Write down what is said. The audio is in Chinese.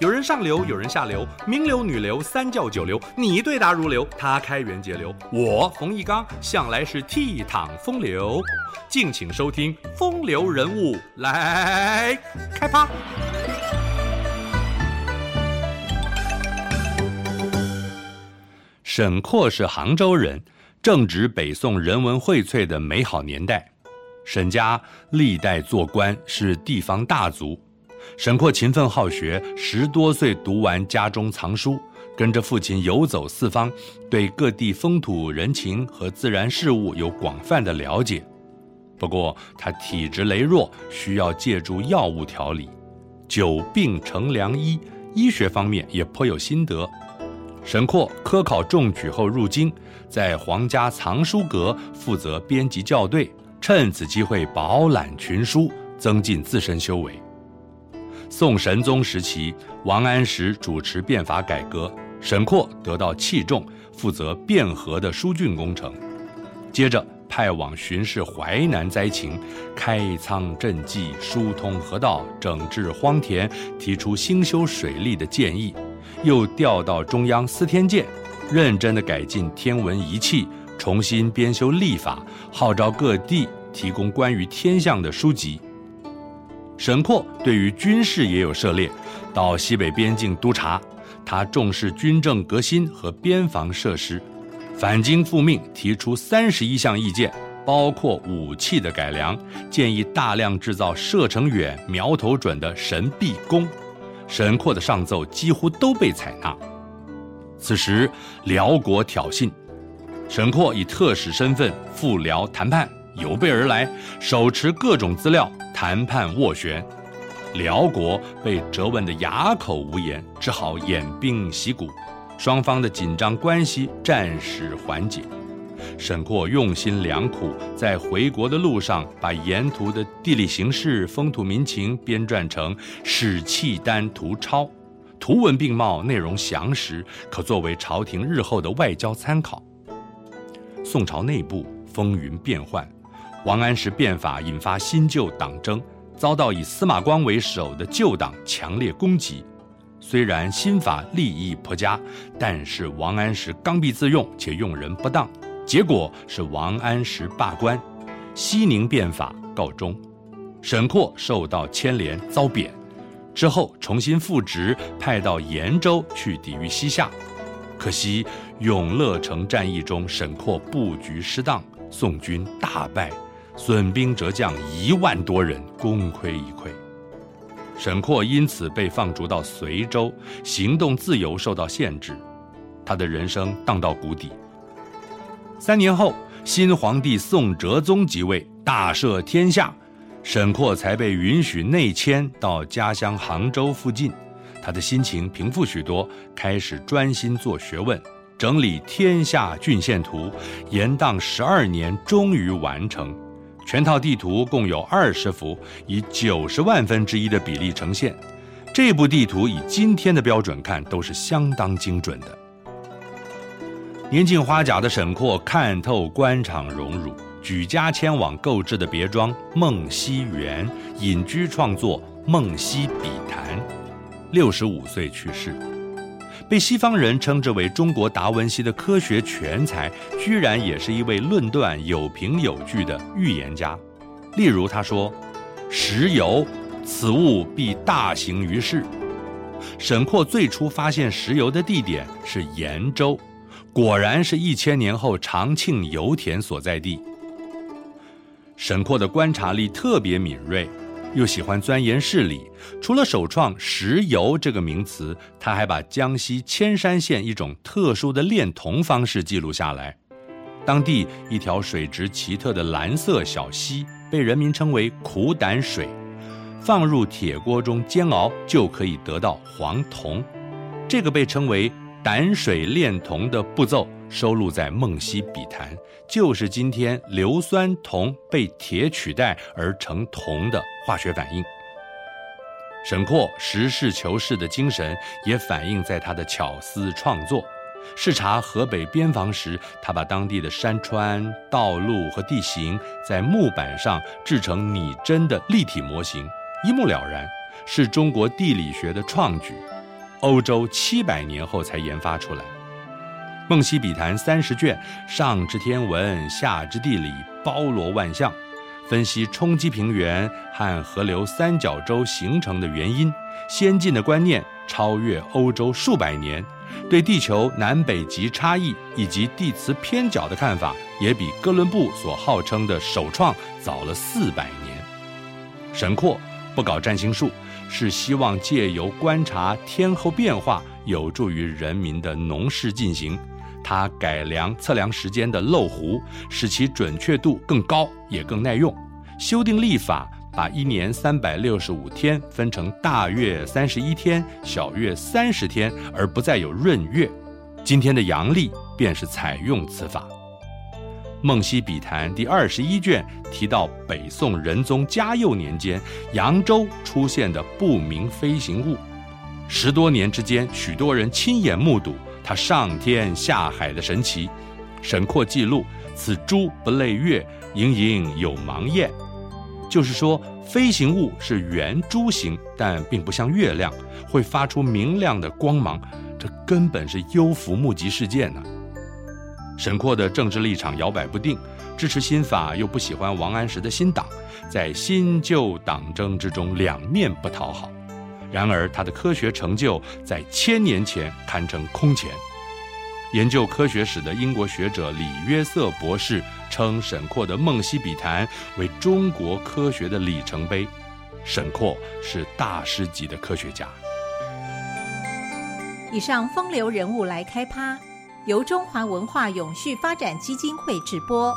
有人上流，有人下流，名流、女流、三教九流，你对答如流，他开源节流，我冯一刚向来是倜傥风流。敬请收听《风流人物》来开趴。沈括是杭州人，正值北宋人文荟萃的美好年代。沈家历代做官是地方大族。沈括勤奋好学，十多岁读完家中藏书，跟着父亲游走四方，对各地风土人情和自然事物有广泛的了解。不过他体质羸弱，需要借助药物调理，久病成良医，医学方面也颇有心得。沈括科考中举后入京，在皇家藏书阁负责编辑校对，趁此机会饱览群书，增进自身修为。宋神宗时期，王安石主持变法改革，沈括得到器重，负责汴河的疏浚工程。接着派往巡视淮南灾情，开仓赈济，疏通河道，整治荒田，提出兴修水利的建议。又调到中央司天监，认真地改进天文仪器，重新编修历法，号召各地提供关于天象的书籍。沈括对于军事也有涉猎，到西北边境督察。他重视军政革新和边防设施，返京复命，提出三十一项意见，包括武器的改良，建议大量制造射程远、瞄头准的神臂弓。沈括的上奏几乎都被采纳。此时辽国挑衅，沈括以特使身份赴辽谈判。有备而来，手持各种资料，谈判斡旋。辽国被责问得哑口无言，只好偃兵息鼓，双方的紧张关系暂时缓解。沈括用心良苦，在回国的路上，把沿途的地理形势、风土民情编撰成《史契丹图钞》，图文并茂，内容详实，可作为朝廷日后的外交参考。宋朝内部风云变幻。王安石变法引发新旧党争，遭到以司马光为首的旧党强烈攻击。虽然新法立意颇佳，但是王安石刚愎自用且用人不当，结果是王安石罢官，熙宁变法告终。沈括受到牵连遭贬，之后重新复职，派到延州去抵御西夏。可惜永乐城战役中，沈括布局失当，宋军大败。损兵折将一万多人，功亏一篑。沈括因此被放逐到随州，行动自由受到限制，他的人生荡到谷底。三年后，新皇帝宋哲宗即位，大赦天下，沈括才被允许内迁到家乡杭州附近。他的心情平复许多，开始专心做学问，整理天下郡县图，延宕十二年，终于完成。全套地图共有二十幅，以九十万分之一的比例呈现。这部地图以今天的标准看，都是相当精准的。年近花甲的沈括看透官场荣辱，举家迁往购置的别庄梦溪园，隐居创作《梦溪笔谈》，六十五岁去世。被西方人称之为中国达文西的科学全才，居然也是一位论断有凭有据的预言家。例如，他说：“石油，此物必大行于世。”沈括最初发现石油的地点是俨州，果然是一千年后长庆油田所在地。沈括的观察力特别敏锐。又喜欢钻研事理，除了首创“石油”这个名词，他还把江西铅山县一种特殊的炼铜方式记录下来。当地一条水质奇特的蓝色小溪，被人民称为“苦胆水”，放入铁锅中煎熬，就可以得到黄铜。这个被称为“胆水炼铜”的步骤。收录在《梦溪笔谈》，就是今天硫酸铜被铁取代而成铜的化学反应。沈括实事求是的精神也反映在他的巧思创作。视察河北边防时，他把当地的山川、道路和地形在木板上制成拟真的立体模型，一目了然，是中国地理学的创举。欧洲七百年后才研发出来。《梦溪笔谈》三十卷，上知天文，下知地理，包罗万象，分析冲积平原和河流三角洲形成的原因，先进的观念超越欧洲数百年，对地球南北极差异以及地磁偏角的看法，也比哥伦布所号称的首创早了四百年。沈括不搞占星术，是希望借由观察天候变化，有助于人民的农事进行。他改良测量时间的漏壶，使其准确度更高，也更耐用。修订历法，把一年三百六十五天分成大月三十一天、小月三十天，而不再有闰月。今天的阳历便是采用此法。《梦溪笔谈》第二十一卷提到，北宋仁宗嘉佑年间，扬州出现的不明飞行物，十多年之间，许多人亲眼目睹。他上天下海的神奇，沈括记录：此珠不类月，盈盈有芒焰。就是说，飞行物是圆珠形，但并不像月亮，会发出明亮的光芒。这根本是幽浮目击事件呢、沈括的政治立场摇摆不定，支持新法又不喜欢王安石的新党，在新旧党争之中两面不讨好。然而，他的科学成就在千年前堪称空前。研究科学史的英国学者李约瑟博士称，沈括的《梦溪笔谈》为中国科学的里程碑。沈括是大师级的科学家。以上风流人物来开趴，由中华文化永续发展基金会直播。